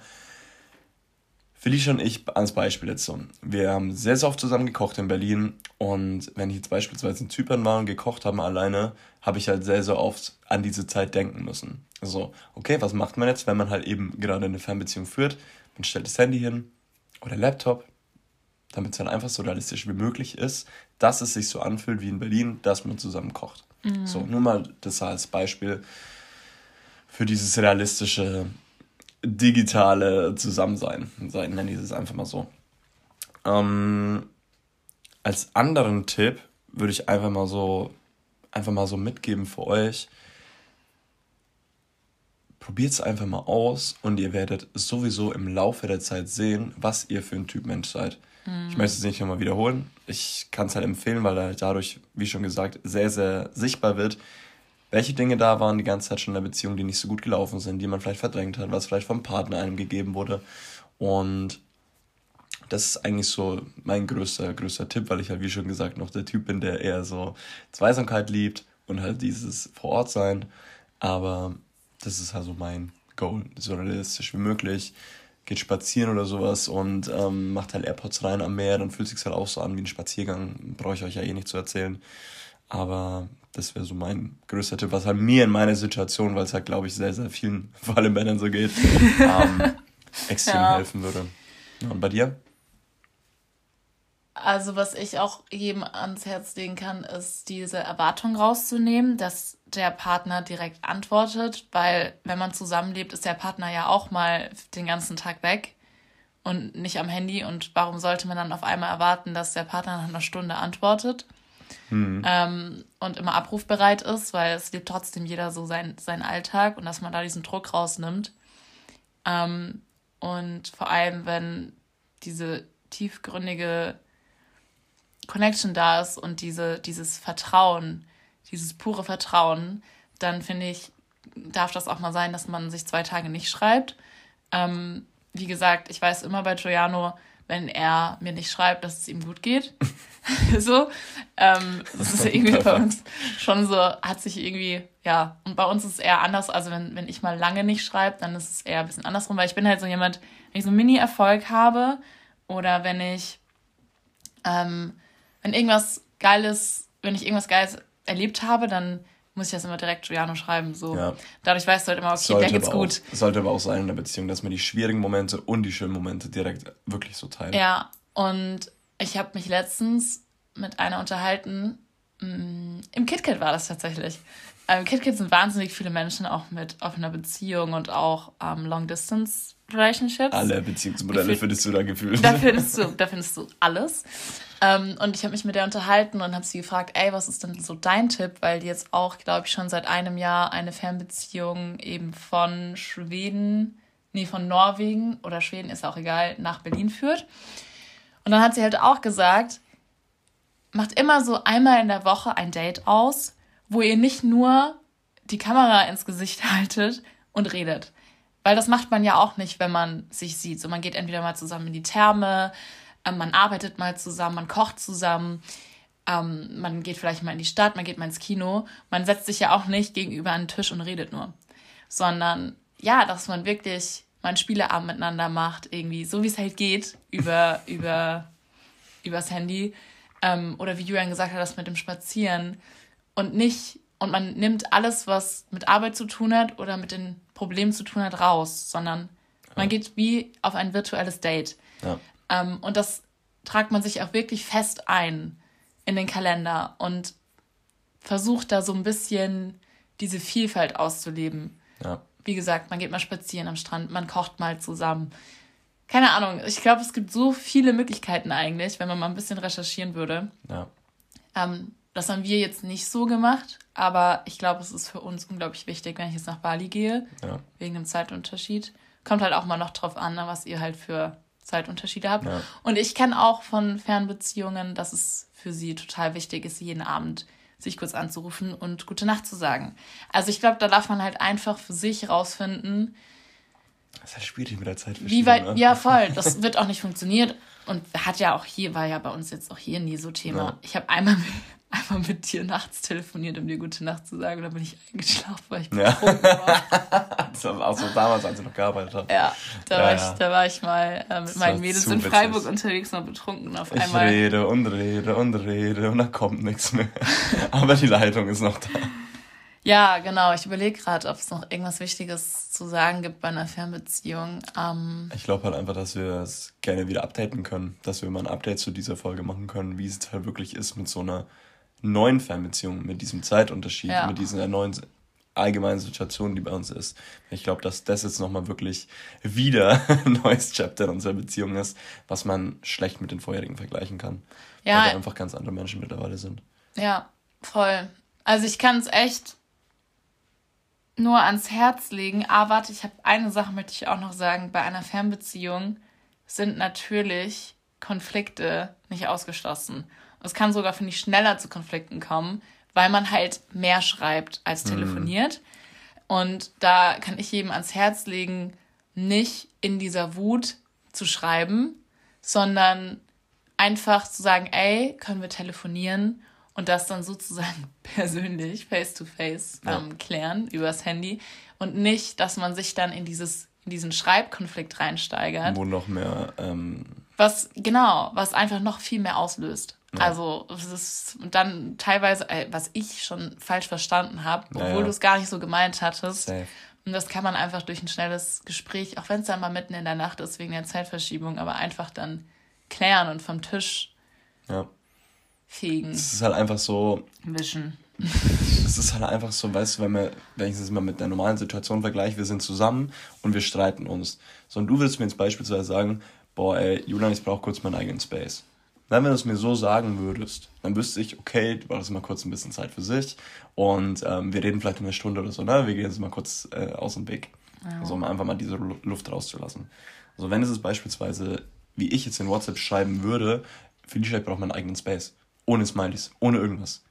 Felicia und ich als Beispiel jetzt so. Wir haben sehr, sehr oft zusammen gekocht in Berlin und wenn ich jetzt beispielsweise in Zypern war und gekocht habe alleine, habe ich halt sehr, sehr oft an diese Zeit denken müssen. So, okay, was macht man jetzt, wenn man halt eben gerade eine Fernbeziehung führt? Man stellt das Handy hin oder Laptop, damit es dann einfach so realistisch wie möglich ist, dass es sich so anfühlt wie in Berlin, dass man zusammen kocht. Mhm. So, nur mal das als Beispiel für dieses realistische digitale Zusammensein. Sein nenne ich es einfach mal so. Ähm, als anderen Tipp würde ich einfach mal so einfach mal so mitgeben für euch. Probiert es einfach mal aus und ihr werdet sowieso im Laufe der Zeit sehen, was ihr für ein Typ Mensch seid. Mhm. Ich möchte es nicht nochmal wiederholen. Ich kann es halt empfehlen, weil er dadurch, wie schon gesagt, sehr, sehr sichtbar wird, welche Dinge da waren die ganze Zeit schon in der Beziehung, die nicht so gut gelaufen sind, die man vielleicht verdrängt hat, was vielleicht vom Partner einem gegeben wurde. Und das ist eigentlich so mein größter, größter Tipp, weil ich halt, wie schon gesagt, noch der Typ bin, der eher so Zweisamkeit liebt und halt dieses vor Ort sein. Aber das ist halt so mein Goal, so realistisch wie möglich. Geht spazieren oder sowas und ähm, macht halt AirPods rein am Meer, dann fühlt es sich halt auch so an wie ein Spaziergang. Brauche ich euch ja eh nicht zu erzählen. Aber das wäre so mein größter Tipp, was halt mir in meiner Situation, weil es halt, glaube ich, sehr, sehr vielen, vor allem Männern so geht, ähm, extrem ja. helfen würde. Ja, und bei dir? Also, was ich auch jedem ans Herz legen kann, ist diese Erwartung rauszunehmen, dass der Partner direkt antwortet, weil wenn man zusammenlebt, ist der Partner ja auch mal den ganzen Tag weg und nicht am Handy. Und warum sollte man dann auf einmal erwarten, dass der Partner nach einer Stunde antwortet? Mhm. Ähm, und immer abrufbereit ist, weil es lebt trotzdem jeder so sein, seinen Alltag und dass man da diesen Druck rausnimmt. Ähm, und vor allem, wenn diese tiefgründige Connection da ist und diese, dieses Vertrauen, dieses pure Vertrauen, dann finde ich, darf das auch mal sein, dass man sich zwei Tage nicht schreibt. Ähm, wie gesagt, ich weiß immer bei Giuliano, wenn er mir nicht schreibt, dass es ihm gut geht. so. Ähm, das ist ja irgendwie bei uns schon so, hat sich irgendwie, ja, und bei uns ist es eher anders. Also wenn, wenn ich mal lange nicht schreibe, dann ist es eher ein bisschen andersrum, weil ich bin halt so jemand, wenn ich so einen Mini-Erfolg habe oder wenn ich, ähm, wenn irgendwas Geiles, wenn ich irgendwas Geiles erlebt habe, dann muss ich das immer direkt Giuliano schreiben. So. Ja. Dadurch weißt du halt immer, okay, sollte der geht's gut. Auch, sollte aber auch sein in der Beziehung, dass man die schwierigen Momente und die schönen Momente direkt wirklich so teilt. Ja, und ich habe mich letztens mit einer unterhalten, mh, mm, im KitKat war das tatsächlich. Im ähm, KitKat sind wahnsinnig viele Menschen auch mit offener Beziehung und auch ähm, Long-Distance Relationships. Alle Beziehungsmodelle findest du da gefühlt. Da findest du, da findest du alles. Ähm, und ich habe mich mit der unterhalten und habe sie gefragt, ey, was ist denn so dein Tipp? Weil die jetzt auch, glaube ich, schon seit einem Jahr eine Fernbeziehung eben von Schweden, nee, von Norwegen oder Schweden, ist auch egal, nach Berlin führt. Und dann hat sie halt auch gesagt, macht immer so einmal in der Woche ein Date aus, wo ihr nicht nur die Kamera ins Gesicht haltet und redet. Weil das macht man ja auch nicht, wenn man sich sieht. So, man geht entweder mal zusammen in die Therme, ähm, man arbeitet mal zusammen, man kocht zusammen, ähm, man geht vielleicht mal in die Stadt, man geht mal ins Kino. Man setzt sich ja auch nicht gegenüber an den Tisch und redet nur. Sondern ja, dass man wirklich einen Spieleabend miteinander macht, irgendwie, so wie es halt geht, über, über, übers Handy. Ähm, oder wie Julian gesagt hat, das mit dem Spazieren. Und nicht, und man nimmt alles, was mit Arbeit zu tun hat oder mit den Problemen zu tun hat, raus, sondern man geht wie auf ein virtuelles Date. Ja. Ähm, und das tragt man sich auch wirklich fest ein in den Kalender und versucht da so ein bisschen diese Vielfalt auszuleben. Ja. Wie gesagt, man geht mal spazieren am Strand, man kocht mal zusammen. Keine Ahnung, ich glaube, es gibt so viele Möglichkeiten eigentlich, wenn man mal ein bisschen recherchieren würde. Ja. Ähm, das haben wir jetzt nicht so gemacht, aber ich glaube, es ist für uns unglaublich wichtig, wenn ich jetzt nach Bali gehe, ja. wegen dem Zeitunterschied. Kommt halt auch mal noch drauf an, ne, was ihr halt für Zeitunterschiede habt. Ja. Und ich kenne auch von Fernbeziehungen, dass es für sie total wichtig ist, jeden Abend sich kurz anzurufen und gute Nacht zu sagen. Also ich glaube, da darf man halt einfach für sich rausfinden. Das ist halt schwierig mit der Zeit. Wie weit, ne? Ja, voll. Das wird auch nicht funktioniert. Und hat ja auch hier, war ja bei uns jetzt auch hier nie so Thema. Ja. Ich habe einmal einmal mit dir nachts telefoniert, um dir gute Nacht zu sagen. Und dann bin ich eingeschlafen, weil ich betrunken ja. war. das war auch so damals, als ich noch gearbeitet habe. Ja, da, ja, war, ja. Ich, da war ich mal äh, mit meinen Mädels in Freiburg witzig. unterwegs und betrunken. Auf ich einmal. rede und rede und rede und da kommt nichts mehr. Aber die Leitung ist noch da. Ja, genau. Ich überlege gerade, ob es noch irgendwas Wichtiges zu sagen gibt bei einer Fernbeziehung. Ähm, ich glaube halt einfach, dass wir es gerne wieder updaten können. Dass wir mal ein Update zu dieser Folge machen können, wie es halt wirklich ist mit so einer neuen Fernbeziehung, mit diesem Zeitunterschied, ja. mit dieser neuen allgemeinen Situation, die bei uns ist. Ich glaube, dass das jetzt nochmal wirklich wieder ein neues Chapter in unserer Beziehung ist, was man schlecht mit den vorherigen vergleichen kann. Ja. Weil da einfach ganz andere Menschen mittlerweile sind. Ja, voll. Also ich kann es echt nur ans Herz legen. Ah, warte, ich habe eine Sache möchte ich auch noch sagen. Bei einer Fernbeziehung sind natürlich Konflikte nicht ausgeschlossen. Es kann sogar, finde ich, schneller zu Konflikten kommen, weil man halt mehr schreibt als mhm. telefoniert. Mhm. Und da kann ich jedem ans Herz legen, nicht in dieser Wut zu schreiben, sondern einfach zu sagen, ey, können wir telefonieren und das dann sozusagen persönlich, face to face, ja. ähm, klären übers Handy und nicht, dass man sich dann in dieses in diesen Schreibkonflikt reinsteigert. Wo noch mehr ähm was genau, was einfach noch viel mehr auslöst. Also es ist dann teilweise, äh, was ich schon falsch verstanden habe, obwohl ja, du es gar nicht so gemeint hattest. Safe. Und das kann man einfach durch ein schnelles Gespräch, auch wenn es dann mal mitten in der Nacht ist wegen der Zeitverschiebung, aber einfach dann klären und vom Tisch ja. fegen. Es ist halt einfach so. Wischen. Es ist halt einfach so, weißt du, wenn, wir, wenn ich das mal mit der normalen Situation vergleiche, wir sind zusammen und wir streiten uns. So, und du willst mir jetzt beispielsweise sagen, boah, ey, Julian, ich brauche kurz meinen eigenen Space. Wenn du es mir so sagen würdest, dann wüsste ich, okay, du brauchst mal kurz ein bisschen Zeit für sich und ähm, wir reden vielleicht eine Stunde oder so, ne? Wir gehen jetzt mal kurz äh, aus dem Weg. Ja. Also um einfach mal diese Luft rauszulassen. Also wenn es ist beispielsweise, wie ich jetzt in WhatsApp schreiben würde, für die Stadt braucht man einen eigenen Space. Ohne Smileys, ohne irgendwas.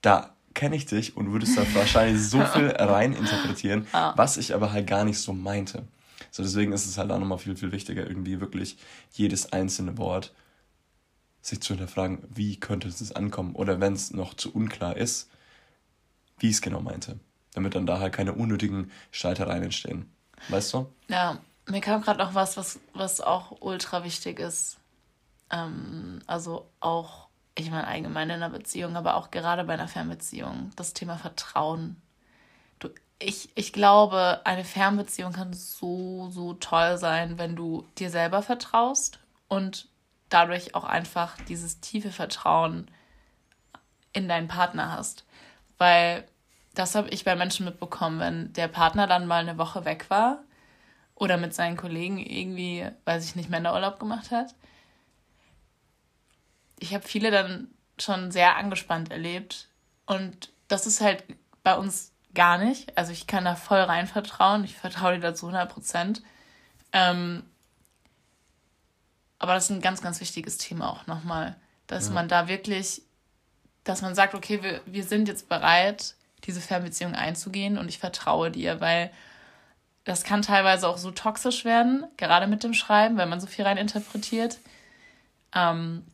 Da kenne ich dich und würdest da wahrscheinlich so viel rein interpretieren, ah. was ich aber halt gar nicht so meinte. So, deswegen ist es halt auch nochmal viel, viel wichtiger, irgendwie wirklich jedes einzelne Wort sich zu hinterfragen, wie könnte es ankommen oder wenn es noch zu unklar ist, wie ich es genau meinte. Damit dann da halt keine unnötigen Streitereien entstehen. Weißt du? Ja, mir kam gerade noch was, was, was auch ultra wichtig ist. Ähm, also auch, ich meine allgemein in einer Beziehung, aber auch gerade bei einer Fernbeziehung, das Thema Vertrauen. Du, ich, ich glaube, eine Fernbeziehung kann so, so toll sein, wenn du dir selber vertraust und dadurch auch einfach dieses tiefe Vertrauen in deinen Partner hast. Weil das habe ich bei Menschen mitbekommen, wenn der Partner dann mal eine Woche weg war oder mit seinen Kollegen irgendwie, weiß ich nicht, Männerurlaub gemacht hat. Ich habe viele dann schon sehr angespannt erlebt und das ist halt bei uns gar nicht. Also ich kann da voll rein vertrauen. Ich vertraue dir dazu 100 Prozent. Ähm, aber das ist ein ganz, ganz wichtiges Thema auch nochmal, dass ja. man da wirklich, dass man sagt, okay, wir, wir sind jetzt bereit, diese Fernbeziehung einzugehen und ich vertraue dir, weil das kann teilweise auch so toxisch werden, gerade mit dem Schreiben, weil man so viel rein interpretiert. Ähm,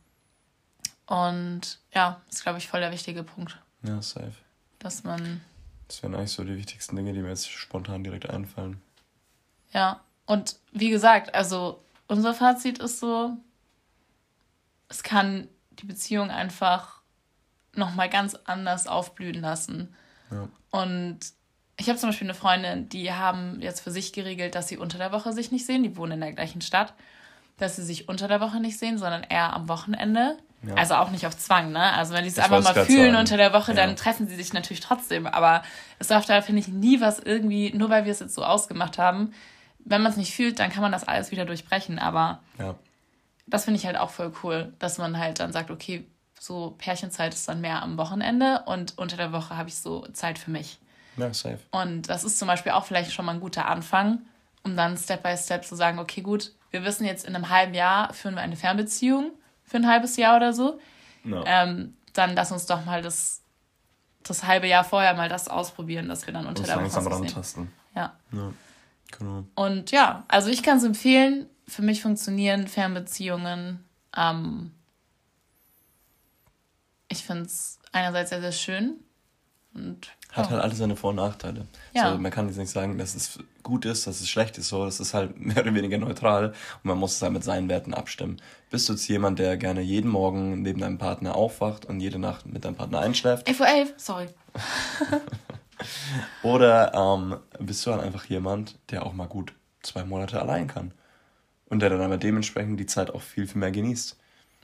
und ja, ist, glaube ich, voll der wichtige Punkt. Ja, safe. Dass man. Das wären eigentlich so die wichtigsten Dinge, die mir jetzt spontan direkt einfallen. Ja, und wie gesagt, also unser Fazit ist so, es kann die Beziehung einfach nochmal ganz anders aufblühen lassen. Ja. Und ich habe zum Beispiel eine Freundin, die haben jetzt für sich geregelt, dass sie unter der Woche sich nicht sehen. Die wohnen in der gleichen Stadt. Dass sie sich unter der Woche nicht sehen, sondern eher am Wochenende. Ja. Also auch nicht auf Zwang, ne? Also wenn die es einfach mal fühlen sagen. unter der Woche, ja. dann treffen sie sich natürlich trotzdem. Aber es darf da, finde ich, nie was irgendwie, nur weil wir es jetzt so ausgemacht haben, wenn man es nicht fühlt, dann kann man das alles wieder durchbrechen. Aber ja. das finde ich halt auch voll cool, dass man halt dann sagt, okay, so Pärchenzeit ist dann mehr am Wochenende und unter der Woche habe ich so Zeit für mich. Ja, safe. Und das ist zum Beispiel auch vielleicht schon mal ein guter Anfang, um dann Step by Step zu sagen, okay, gut, wir wissen jetzt in einem halben Jahr führen wir eine Fernbeziehung für ein halbes Jahr oder so. No. Ähm, dann lass uns doch mal das, das halbe Jahr vorher mal das ausprobieren, dass wir dann unter der Woche langsam rantasten. Ja. ja. Genau. Und ja, also ich kann es empfehlen. Für mich funktionieren Fernbeziehungen. Ähm, ich finde es einerseits sehr, sehr schön. Und, Hat oh. halt alles seine Vor- und Nachteile. Ja. So, man kann jetzt nicht sagen, dass es gut ist, dass es schlecht ist. So, es ist halt mehr oder weniger neutral und man muss es halt mit seinen Werten abstimmen. Bist du jetzt jemand, der gerne jeden Morgen neben deinem Partner aufwacht und jede Nacht mit deinem Partner einschläft? 11 Uhr 11, sorry. Oder ähm, bist du dann einfach jemand, der auch mal gut zwei Monate allein kann? Und der dann aber dementsprechend die Zeit auch viel, viel mehr genießt.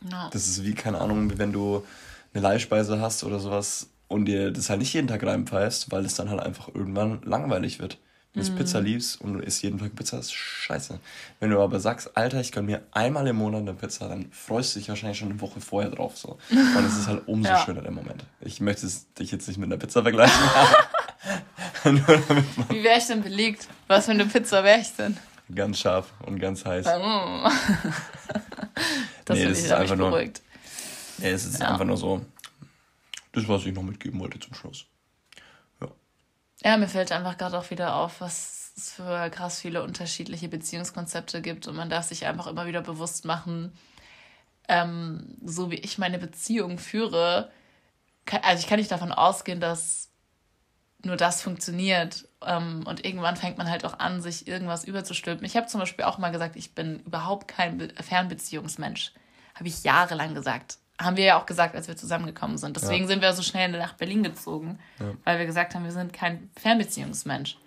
No. Das ist wie, keine Ahnung, wie wenn du eine Leihspeise hast oder sowas und dir das halt nicht jeden Tag reinpfeifst, weil es dann halt einfach irgendwann langweilig wird. Wenn du mm. Pizza liebst und du isst jeden Tag Pizza, ist scheiße. Wenn du aber sagst, Alter, ich gönn mir einmal im Monat eine Pizza, dann freust du dich wahrscheinlich schon eine Woche vorher drauf. So. Und es ist halt umso ja. schöner der Moment. Ich möchte dich jetzt nicht mit einer Pizza vergleichen. Wie wäre ich denn belegt? Was für eine Pizza wäre ich denn? Ganz scharf und ganz heiß. Oh. das nee, das ist einfach nur. Beruhigt. Nee, es ist ja. einfach nur so. Das, was ich noch mitgeben wollte zum Schluss. Ja. Ja, mir fällt einfach gerade auch wieder auf, was es für krass viele unterschiedliche Beziehungskonzepte gibt und man darf sich einfach immer wieder bewusst machen, ähm, so wie ich meine Beziehung führe, kann, also ich kann nicht davon ausgehen, dass nur das funktioniert. Ähm, und irgendwann fängt man halt auch an, sich irgendwas überzustülpen. Ich habe zum Beispiel auch mal gesagt, ich bin überhaupt kein Fernbeziehungsmensch. Habe ich jahrelang gesagt. Haben wir ja auch gesagt, als wir zusammengekommen sind. Deswegen ja. sind wir so schnell nach Berlin gezogen, ja. weil wir gesagt haben, wir sind kein Fernbeziehungsmensch.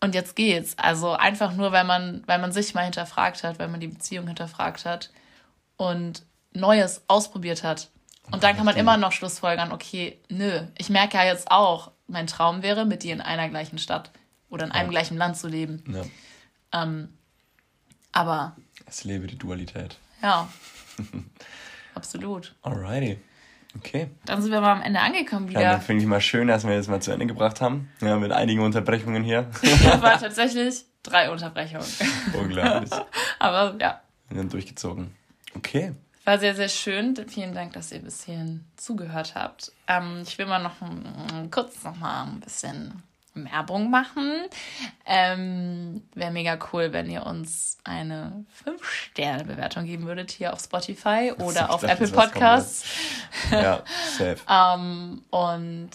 Und jetzt geht's. Also einfach nur, weil man, weil man sich mal hinterfragt hat, weil man die Beziehung hinterfragt hat und Neues ausprobiert hat. Und dann kann man immer noch schlussfolgern, okay, nö, ich merke ja jetzt auch, mein Traum wäre, mit dir in einer gleichen Stadt oder in einem ja. gleichen Land zu leben. Ja. Ähm, aber. Es lebe die Dualität. Ja. Absolut. Alrighty. Okay. Dann sind wir mal am Ende angekommen wieder. Ja, dann finde ich mal schön, dass wir das mal zu Ende gebracht haben. Ja, mit einigen Unterbrechungen hier. Das war tatsächlich drei Unterbrechungen. Unglaublich. Aber ja. Wir haben durchgezogen. Okay. War sehr, sehr schön. Vielen Dank, dass ihr bis hierhin zugehört habt. Ähm, ich will mal noch kurz noch mal ein bisschen Werbung machen. Ähm, Wäre mega cool, wenn ihr uns eine 5-Sterne-Bewertung geben würdet hier auf Spotify oder auf dachte, Apple Podcasts. ja, safe. ähm, und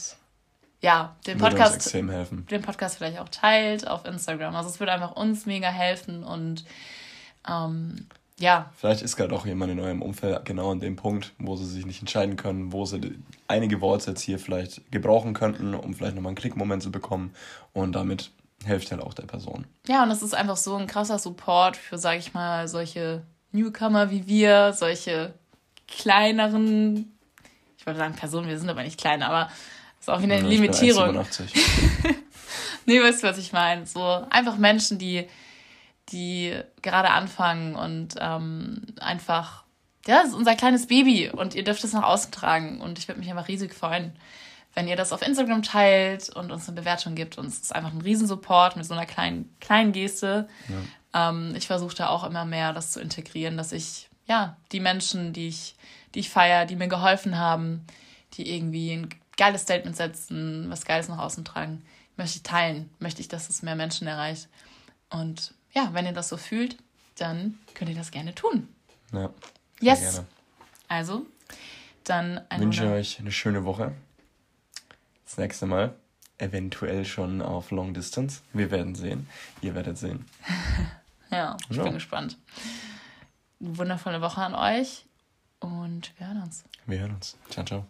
ja, den Podcast, helfen. den Podcast vielleicht auch teilt auf Instagram. Also es würde einfach uns mega helfen und ähm, ja. Vielleicht ist gerade auch jemand in eurem Umfeld genau an dem Punkt, wo sie sich nicht entscheiden können, wo sie einige Worte jetzt hier vielleicht gebrauchen könnten, um vielleicht nochmal einen Klickmoment zu bekommen. Und damit hilft halt auch der Person. Ja, und es ist einfach so ein krasser Support für, sag ich mal, solche Newcomer wie wir, solche kleineren, ich wollte sagen Personen, wir sind aber nicht klein, aber das ist auch wieder eine ja, Limitierung. nee, weißt du, was ich meine? So einfach Menschen, die die gerade anfangen und ähm, einfach, ja, das ist unser kleines Baby und ihr dürft es nach außen tragen und ich würde mich einfach riesig freuen, wenn ihr das auf Instagram teilt und uns eine Bewertung gibt. Und es ist einfach ein Riesensupport mit so einer kleinen, kleinen Geste. Ja. Ähm, ich versuche da auch immer mehr das zu integrieren, dass ich, ja, die Menschen, die ich, die ich feiere, die mir geholfen haben, die irgendwie ein geiles Statement setzen, was Geiles nach außen tragen, möchte ich teilen, möchte ich, dass es mehr Menschen erreicht. Und ja, wenn ihr das so fühlt, dann könnt ihr das gerne tun. Ja. Yes. Gerne. Also, dann eine Ich wünsche euch eine schöne Woche. Das nächste Mal eventuell schon auf Long Distance. Wir werden sehen. Ihr werdet sehen. ja, ich so. bin gespannt. Eine wundervolle Woche an euch und wir hören uns. Wir hören uns. Ciao, ciao.